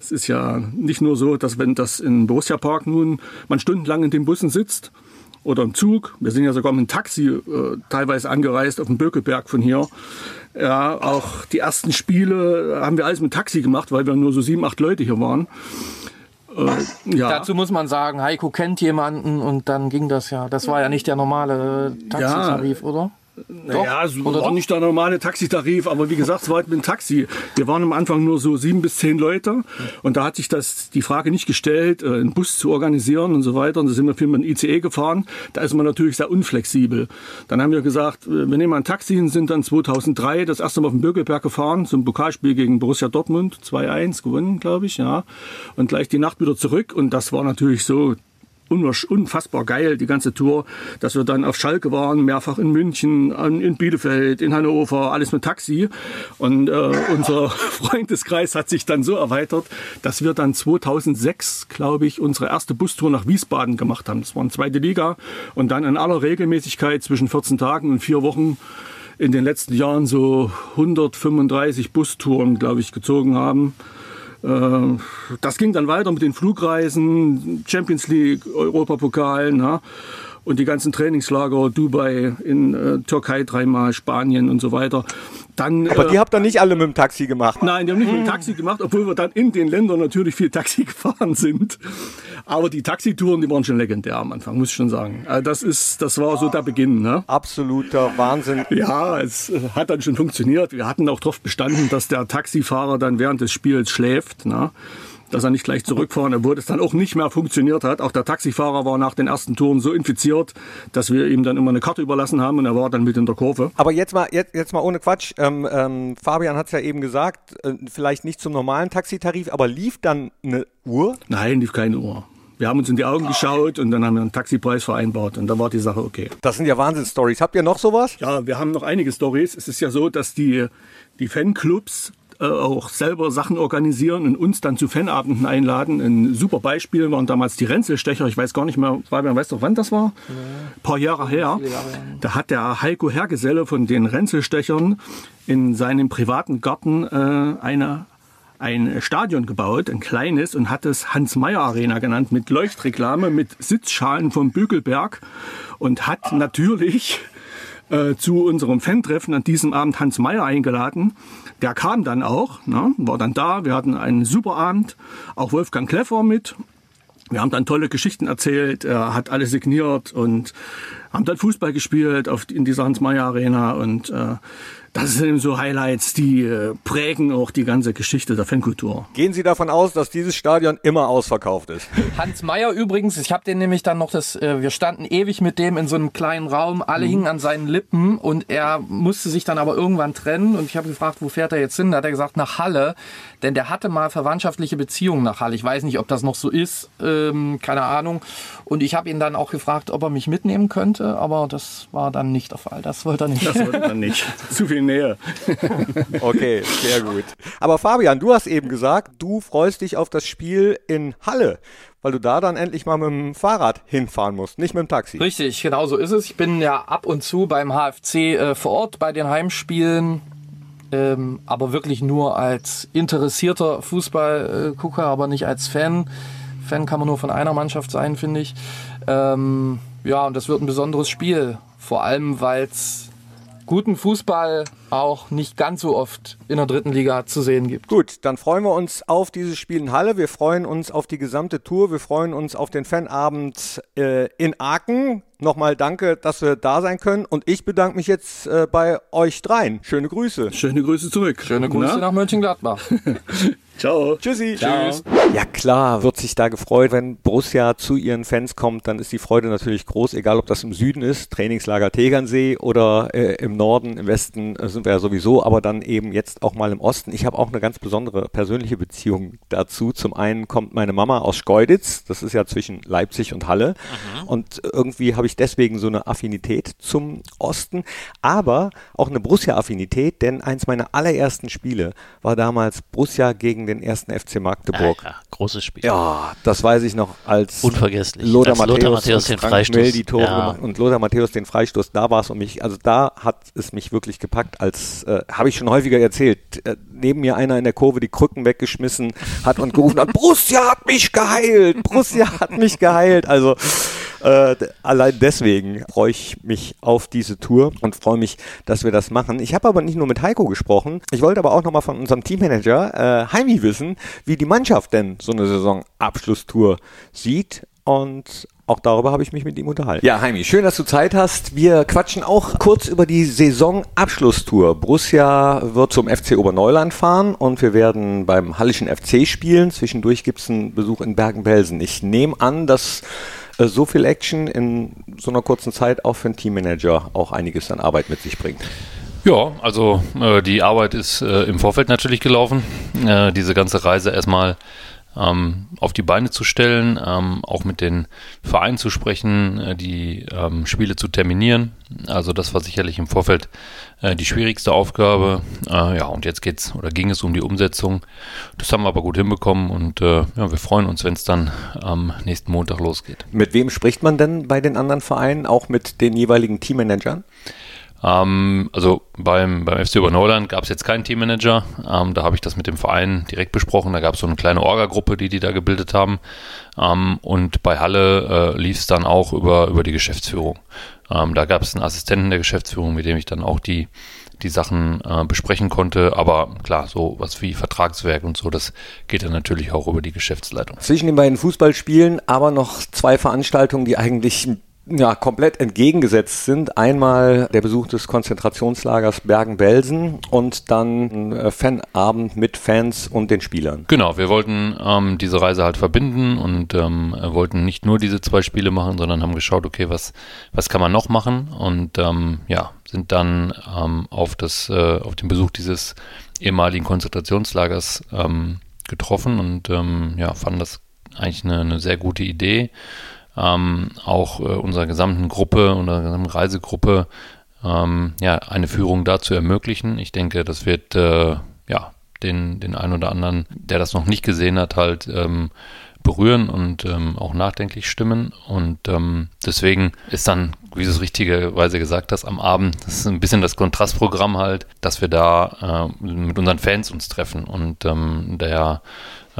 Speaker 5: Es ist ja nicht nur so, dass wenn das in Borussia Park nun man stundenlang in den Bussen sitzt oder im Zug, wir sind ja sogar mit dem Taxi äh, teilweise angereist auf dem Bökelberg von hier. Ja, auch die ersten Spiele haben wir alles mit Taxi gemacht, weil wir nur so sieben, acht Leute hier waren.
Speaker 4: Äh, ja. Dazu muss man sagen, Heiko kennt jemanden und dann ging das ja. Das war ja nicht der normale Taxitarif, ja. oder?
Speaker 5: Naja, so Oder war doch? nicht der normale Taxitarif, aber wie gesagt, es war halt mit dem Taxi. Wir waren am Anfang nur so sieben bis zehn Leute und da hat sich das die Frage nicht gestellt, äh, einen Bus zu organisieren und so weiter. Und da sind wir viel mit dem ICE gefahren. Da ist man natürlich sehr unflexibel. Dann haben wir gesagt, äh, wir nehmen ein Taxi und sind dann 2003 das erste Mal auf den Bürgelberg gefahren zum Pokalspiel gegen Borussia Dortmund. 2-1 gewonnen, glaube ich, ja. Und gleich die Nacht wieder zurück. Und das war natürlich so unfassbar geil, die ganze Tour, dass wir dann auf Schalke waren, mehrfach in München, in Bielefeld, in Hannover, alles mit Taxi. Und äh, unser [laughs] Freundeskreis hat sich dann so erweitert, dass wir dann 2006, glaube ich, unsere erste Bustour nach Wiesbaden gemacht haben. Das war eine zweite Liga. Und dann in aller Regelmäßigkeit zwischen 14 Tagen und vier Wochen in den letzten Jahren so 135 Bustouren, glaube ich, gezogen haben. Äh, das ging dann weiter mit den Flugreisen, Champions League, Europapokal. Und die ganzen Trainingslager, Dubai, in äh, Türkei dreimal, Spanien und so weiter.
Speaker 1: Dann, Aber die äh, habt ihr nicht alle mit dem Taxi gemacht?
Speaker 5: Nein, die haben nicht mit dem Taxi gemacht, obwohl wir dann in den Ländern natürlich viel Taxi [laughs] gefahren sind. Aber die Taxitouren, die waren schon legendär am Anfang, muss ich schon sagen. Also das, ist, das war so der Beginn. Ne?
Speaker 1: Absoluter Wahnsinn.
Speaker 5: Ja, es äh, hat dann schon funktioniert. Wir hatten auch darauf bestanden, dass der Taxifahrer dann während des Spiels schläft. Ne? Dass er nicht gleich zurückfahren, obwohl es dann auch nicht mehr funktioniert hat. Auch der Taxifahrer war nach den ersten Touren so infiziert, dass wir ihm dann immer eine Karte überlassen haben und er war dann mit in der Kurve.
Speaker 1: Aber jetzt mal, jetzt, jetzt mal ohne Quatsch. Ähm, ähm, Fabian hat es ja eben gesagt, äh, vielleicht nicht zum normalen Taxitarif, aber lief dann eine Uhr?
Speaker 5: Nein, lief keine Uhr. Wir haben uns in die Augen geschaut und dann haben wir einen Taxipreis vereinbart und dann war die Sache okay.
Speaker 1: Das sind ja Wahnsinnsstories. Habt ihr noch sowas?
Speaker 5: Ja, wir haben noch einige Stories. Es ist ja so, dass die, die Fanclubs äh, auch selber Sachen organisieren und uns dann zu Fanabenden einladen. Ein super Beispiel waren damals die Renzelstecher. Ich weiß gar nicht mehr, Fabian, weißt du, wann das war? Ein paar Jahre her. Da hat der Heiko Hergeselle von den Renzelstechern in seinem privaten Garten äh, eine ein Stadion gebaut, ein kleines, und hat es Hans-Meyer-Arena genannt, mit Leuchtreklame, mit Sitzschalen vom Bügelberg und hat natürlich äh, zu unserem Fan-Treffen an diesem Abend Hans Meyer eingeladen. Der kam dann auch, ne, war dann da. Wir hatten einen super Abend. Auch Wolfgang Kleffer mit. Wir haben dann tolle Geschichten erzählt. Er hat alle signiert und haben dann Fußball gespielt auf, in dieser Hans-Meyer-Arena. Und äh, das sind so Highlights, die äh, prägen auch die ganze Geschichte der Fankultur.
Speaker 1: Gehen Sie davon aus, dass dieses Stadion immer ausverkauft ist?
Speaker 4: Hans Meyer übrigens, ich habe den nämlich dann noch das, äh, wir standen ewig mit dem in so einem kleinen Raum, alle mhm. hingen an seinen Lippen und er musste sich dann aber irgendwann trennen und ich habe gefragt, wo fährt er jetzt hin? Da hat er gesagt, nach Halle, denn der hatte mal verwandtschaftliche Beziehungen nach Halle. Ich weiß nicht, ob das noch so ist, ähm, keine Ahnung. Und ich habe ihn dann auch gefragt, ob er mich mitnehmen könnte, aber das war dann nicht der Fall. Das wollte er nicht.
Speaker 5: Das wollte er nicht. [laughs] Zu viel Nähe. [laughs]
Speaker 1: okay, sehr gut. Aber Fabian, du hast eben gesagt, du freust dich auf das Spiel in Halle weil du da dann endlich mal mit dem Fahrrad hinfahren musst, nicht mit dem Taxi.
Speaker 4: Richtig, genau so ist es. Ich bin ja ab und zu beim HFC äh, vor Ort bei den Heimspielen, ähm, aber wirklich nur als interessierter Fußballgucker, aber nicht als Fan. Fan kann man nur von einer Mannschaft sein, finde ich. Ähm, ja, und das wird ein besonderes Spiel. Vor allem, weil es guten Fußball auch nicht ganz so oft in der dritten Liga zu sehen gibt.
Speaker 1: Gut, dann freuen wir uns auf dieses Spiel in Halle. Wir freuen uns auf die gesamte Tour. Wir freuen uns auf den Fanabend äh, in Aachen. Nochmal danke, dass wir da sein können. Und ich bedanke mich jetzt äh, bei euch dreien. Schöne Grüße.
Speaker 5: Schöne Grüße zurück.
Speaker 4: Schöne Grüße Na? nach Mönchengladbach. [laughs]
Speaker 5: Ciao.
Speaker 1: Tschüssi. Ciao. Tschüss. Ja klar, wird sich da gefreut, wenn Borussia zu ihren Fans kommt, dann ist die Freude natürlich groß, egal ob das im Süden ist, Trainingslager Tegernsee oder äh, im Norden, im Westen äh, sind wir ja sowieso, aber dann eben jetzt auch mal im Osten. Ich habe auch eine ganz besondere persönliche Beziehung dazu. Zum einen kommt meine Mama aus Schkeuditz, das ist ja zwischen Leipzig und Halle mhm. und irgendwie habe ich deswegen so eine Affinität zum Osten, aber auch eine Borussia-Affinität, denn eins meiner allerersten Spiele war damals Borussia gegen den ersten FC Magdeburg.
Speaker 2: Ja, ja, großes Spiel.
Speaker 1: Ja, das weiß ich noch als
Speaker 2: Unvergesslich.
Speaker 1: Lothar
Speaker 2: Als
Speaker 1: Matthäus,
Speaker 2: Lothar Matthäus den
Speaker 1: Frank
Speaker 2: Freistoß.
Speaker 1: Mill die Tore
Speaker 2: Ja.
Speaker 1: gemacht und Lothar Matthäus den Freistoß. Da war es um mich, also da hat es mich wirklich gepackt, als äh, habe ich schon häufiger erzählt. Äh, neben mir einer in der Kurve die Krücken weggeschmissen hat und gerufen hat: [laughs] Borussia hat mich geheilt, Borussia hat mich geheilt. Also äh, allein deswegen freue ich mich auf diese Tour und freue mich, dass wir das machen. Ich habe aber nicht nur mit Heiko gesprochen. Ich wollte aber auch nochmal von unserem Teammanager äh, Heimi wissen, wie die Mannschaft denn so eine Saisonabschlusstour sieht. Und auch darüber habe ich mich mit ihm unterhalten. Ja, Heimi, schön, dass du Zeit hast. Wir quatschen auch kurz über die Saisonabschlusstour. Borussia wird zum FC Oberneuland fahren und wir werden beim Hallischen FC spielen. Zwischendurch gibt es einen Besuch in Bergen-Belsen. Ich nehme an, dass so viel Action in so einer kurzen Zeit auch für einen Teammanager auch einiges an Arbeit mit sich bringt.
Speaker 7: Ja, also äh, die Arbeit ist äh, im Vorfeld natürlich gelaufen. Äh, diese ganze Reise erstmal ähm, auf die Beine zu stellen, ähm, auch mit den Vereinen zu sprechen, äh, die ähm, Spiele zu terminieren. Also das war sicherlich im Vorfeld äh, die schwierigste Aufgabe. Äh, ja, und jetzt geht's oder ging es um die Umsetzung. Das haben wir aber gut hinbekommen und äh, ja, wir freuen uns, wenn es dann am nächsten Montag losgeht.
Speaker 1: Mit wem spricht man denn bei den anderen Vereinen, auch mit den jeweiligen Teammanagern?
Speaker 7: Ähm, also beim, beim FC Oberneuland gab es jetzt keinen Teammanager. Ähm, da habe ich das mit dem Verein direkt besprochen. Da gab es so eine kleine Orga-Gruppe, die die da gebildet haben. Ähm, und bei Halle äh, lief es dann auch über, über die Geschäftsführung. Ähm, da gab es einen Assistenten der Geschäftsführung, mit dem ich dann auch die, die Sachen äh, besprechen konnte. Aber klar, so was wie Vertragswerk und so, das geht dann natürlich auch über die Geschäftsleitung.
Speaker 1: Zwischen den beiden Fußballspielen aber noch zwei Veranstaltungen, die eigentlich ja, komplett entgegengesetzt sind. Einmal der Besuch des Konzentrationslagers Bergen-Belsen und dann ein äh, Fanabend mit Fans und den Spielern.
Speaker 7: Genau, wir wollten ähm, diese Reise halt verbinden und ähm, äh, wollten nicht nur diese zwei Spiele machen, sondern haben geschaut, okay, was, was kann man noch machen und ähm, ja, sind dann ähm, auf, das, äh, auf den Besuch dieses ehemaligen Konzentrationslagers ähm, getroffen und ähm, ja, fanden das eigentlich eine, eine sehr gute Idee. Ähm, auch äh, unserer gesamten Gruppe, unserer gesamten Reisegruppe ähm, ja, eine Führung dazu ermöglichen. Ich denke, das wird äh, ja den, den einen oder anderen, der das noch nicht gesehen hat, halt ähm, berühren und ähm, auch nachdenklich stimmen. Und ähm, deswegen ist dann, wie du es richtigerweise gesagt hast, am Abend, das ist ein bisschen das Kontrastprogramm halt, dass wir da äh, mit unseren Fans uns treffen und ähm, der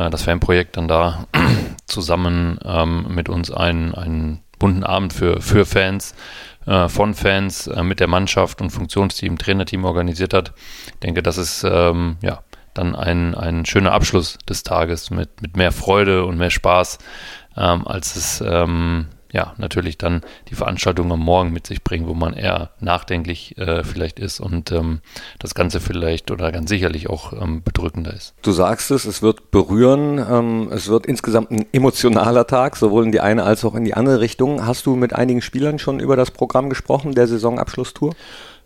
Speaker 7: äh, das Fanprojekt dann da [clears throat] zusammen ähm, mit uns einen, einen bunten Abend für, für Fans, äh, von Fans, äh, mit der Mannschaft und Funktionsteam, Trainerteam organisiert hat. Ich denke, das ist ähm, ja dann ein, ein schöner Abschluss des Tages mit, mit mehr Freude und mehr Spaß, ähm, als es ähm, ja natürlich dann die Veranstaltung am Morgen mit sich bringt, wo man eher nachdenklich äh, vielleicht ist und ähm, das Ganze vielleicht oder ganz sicherlich auch ähm, bedrückender ist.
Speaker 1: Du sagst es, es wird berühren, ähm, es wird insgesamt ein emotionaler Tag, sowohl in die eine als auch in die andere Richtung. Hast du mit einigen Spielern schon über das Programm gesprochen, der Saisonabschlusstour?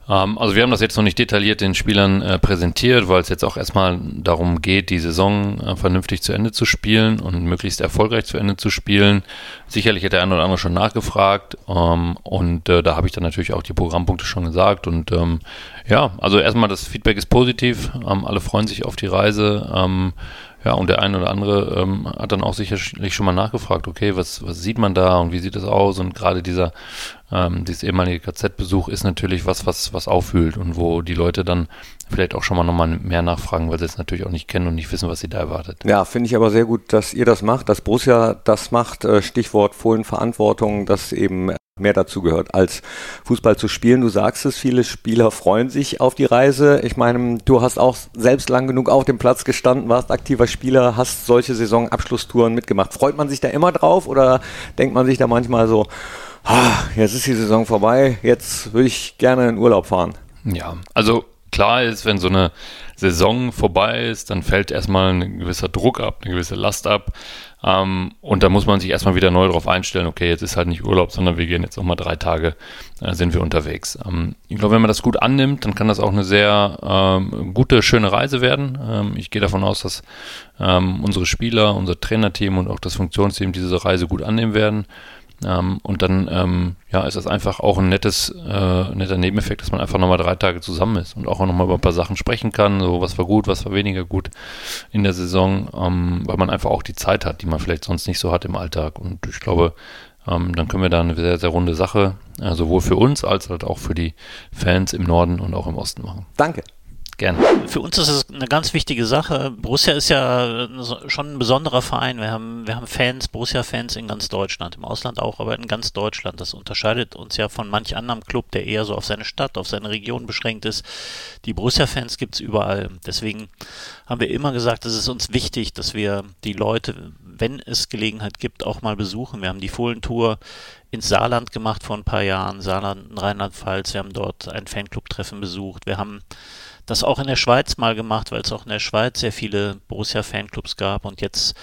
Speaker 7: Ähm, also wir haben das jetzt noch nicht detailliert den Spielern äh, präsentiert, weil es jetzt auch erstmal darum geht, die Saison äh, vernünftig zu Ende zu spielen und möglichst erfolgreich zu Ende zu spielen. Sicherlich hat der eine oder andere schon nachgefragt ähm, und äh, da habe ich dann natürlich auch die Programmpunkte schon gesagt und ähm, ja, also erstmal das Feedback ist positiv, ähm, alle freuen sich auf die Reise. Ja, und der eine oder andere ähm, hat dann auch sicherlich schon mal nachgefragt, okay, was, was sieht man da und wie sieht es aus? Und gerade dieser, ähm, dieses ehemalige KZ-Besuch ist natürlich was, was, was auffühlt und wo die Leute dann vielleicht auch schon mal nochmal mehr nachfragen, weil sie es natürlich auch nicht kennen und nicht wissen, was sie da erwartet.
Speaker 1: Ja, finde ich aber sehr gut, dass ihr das macht, dass Borussia das macht. Äh, Stichwort Fohlenverantwortung, dass eben mehr dazu gehört, als Fußball zu spielen. Du sagst es, viele Spieler freuen sich auf die Reise. Ich meine, du hast auch selbst lang genug auf dem Platz gestanden, warst aktiver Spieler, hast solche Saisonabschlusstouren mitgemacht. Freut man sich da immer drauf oder denkt man sich da manchmal so, ah, jetzt ist die Saison vorbei, jetzt würde ich gerne in Urlaub fahren?
Speaker 7: Ja, also klar ist, wenn so eine Saison vorbei ist, dann fällt erstmal ein gewisser Druck ab, eine gewisse Last ab. Ähm, und da muss man sich erstmal wieder neu darauf einstellen, okay, jetzt ist halt nicht Urlaub, sondern wir gehen jetzt nochmal drei Tage, äh, sind wir unterwegs. Ähm, ich glaube, wenn man das gut annimmt, dann kann das auch eine sehr ähm, gute, schöne Reise werden. Ähm, ich gehe davon aus, dass ähm, unsere Spieler, unser Trainerteam und auch das Funktionsteam diese Reise gut annehmen werden. Ähm, und dann ähm, ja, ist das einfach auch ein nettes, äh, netter Nebeneffekt, dass man einfach nochmal drei Tage zusammen ist und auch nochmal über ein paar Sachen sprechen kann, so was war gut, was war weniger gut in der Saison, ähm, weil man einfach auch die Zeit hat, die man vielleicht sonst nicht so hat im Alltag. Und ich glaube, ähm, dann können wir da eine sehr, sehr runde Sache, äh, sowohl für uns als halt auch für die Fans im Norden und auch im Osten machen.
Speaker 1: Danke.
Speaker 7: Gerne.
Speaker 2: Für uns ist es eine ganz wichtige Sache. Borussia ist ja schon ein besonderer Verein. Wir haben, wir haben Fans, Borussia-Fans in ganz Deutschland, im Ausland auch, aber in ganz Deutschland. Das unterscheidet uns ja von manch anderem Club, der eher so auf seine Stadt, auf seine Region beschränkt ist. Die Borussia-Fans gibt es überall. Deswegen haben wir immer gesagt, es ist uns wichtig, dass wir die Leute, wenn es Gelegenheit gibt, auch mal besuchen. Wir haben die Fohlentour ins Saarland gemacht vor ein paar Jahren, Saarland, Rheinland-Pfalz. Wir haben dort ein Fanclub-Treffen besucht. Wir haben das auch in der Schweiz mal gemacht, weil es auch in der Schweiz sehr viele Borussia-Fanclubs gab. Und jetzt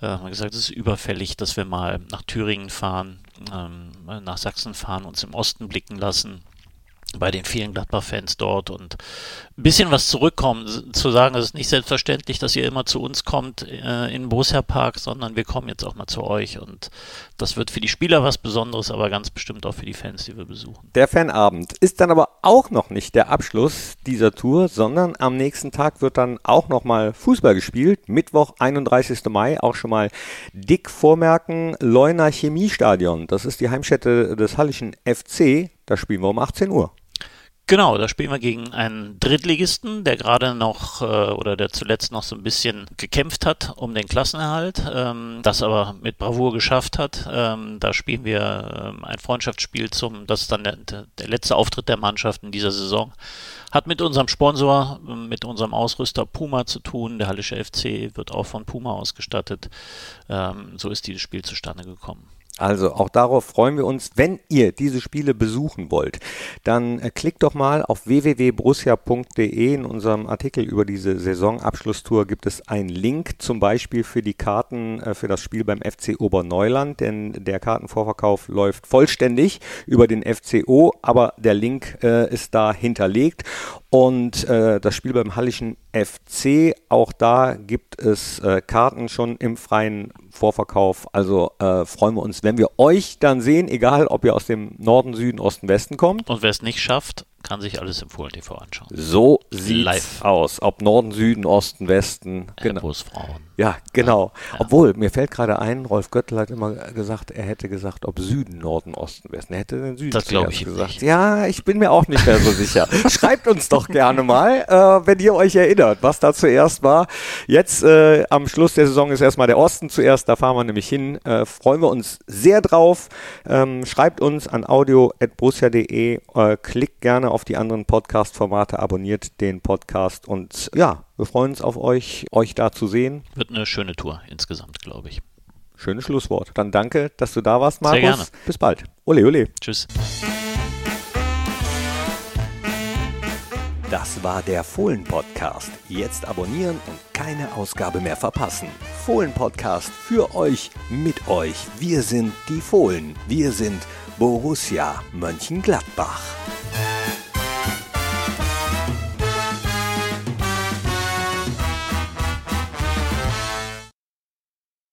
Speaker 2: äh, haben wir gesagt, es ist überfällig, dass wir mal nach Thüringen fahren, ähm, nach Sachsen fahren, uns im Osten blicken lassen bei den vielen Gladbach-Fans dort und ein bisschen was zurückkommen, zu sagen, es ist nicht selbstverständlich, dass ihr immer zu uns kommt äh, in Borussia Park, sondern wir kommen jetzt auch mal zu euch und das wird für die Spieler was Besonderes, aber ganz bestimmt auch für die Fans, die wir besuchen.
Speaker 1: Der Fanabend ist dann aber auch noch nicht der Abschluss dieser Tour, sondern am nächsten Tag wird dann auch noch mal Fußball gespielt. Mittwoch, 31. Mai, auch schon mal dick vormerken, Leuner Chemiestadion. Das ist die Heimstätte des Hallischen FC. Da spielen wir um 18 Uhr.
Speaker 2: Genau, da spielen wir gegen einen Drittligisten, der gerade noch äh, oder der zuletzt noch so ein bisschen gekämpft hat um den Klassenerhalt, ähm, das aber mit Bravour geschafft hat. Ähm, da spielen wir ähm, ein Freundschaftsspiel zum, das ist dann der, der, letzte Auftritt der Mannschaft in dieser Saison. Hat mit unserem Sponsor, mit unserem Ausrüster Puma zu tun. Der Hallische FC wird auch von Puma ausgestattet. Ähm, so ist dieses Spiel zustande gekommen.
Speaker 1: Also auch darauf freuen wir uns. Wenn ihr diese Spiele besuchen wollt, dann äh, klickt doch mal auf www.borussia.de. In unserem Artikel über diese Saisonabschlusstour gibt es einen Link zum Beispiel für die Karten äh, für das Spiel beim FC Oberneuland, denn der Kartenvorverkauf läuft vollständig über den FCO, aber der Link äh, ist da hinterlegt. Und äh, das Spiel beim Hallischen FC, auch da gibt es äh, Karten schon im freien Vorverkauf. Also äh, freuen wir uns, wenn wir euch dann sehen, egal ob ihr aus dem Norden, Süden, Osten, Westen kommt.
Speaker 2: Und wer es nicht schafft, kann sich alles im Fohlen TV anschauen.
Speaker 1: So sieht es aus. Ob Norden, Süden, Osten, Westen.
Speaker 2: Genau. Frauen.
Speaker 1: Ja, genau. Ja. Obwohl, mir fällt gerade ein, Rolf Göttel hat immer gesagt, er hätte gesagt, ob Süden, Norden, Osten, Westen. Er hätte den Süden
Speaker 2: das glaube ich gesagt. Nicht.
Speaker 1: Ja, ich bin mir auch nicht mehr so sicher. [laughs] Schreibt uns doch gerne mal, äh, wenn ihr euch erinnert, was da zuerst war. Jetzt äh, am Schluss der Saison ist erstmal der Osten zuerst, da fahren wir nämlich hin. Äh, freuen wir uns sehr drauf. Ähm, schreibt uns an audio.brussia.de, äh, klickt gerne auf die anderen Podcast-Formate, abonniert den Podcast und ja, wir freuen uns auf euch, euch da zu sehen.
Speaker 2: Wird eine schöne Tour insgesamt, glaube ich.
Speaker 1: Schönes Schlusswort. Dann danke, dass du da warst, Markus.
Speaker 2: Sehr gerne.
Speaker 1: Bis bald. Ole, ole.
Speaker 2: Tschüss.
Speaker 1: Das war der Fohlen-Podcast. Jetzt abonnieren und keine Ausgabe mehr verpassen. Fohlen-Podcast für euch, mit euch. Wir sind die Fohlen. Wir sind Borussia Mönchengladbach.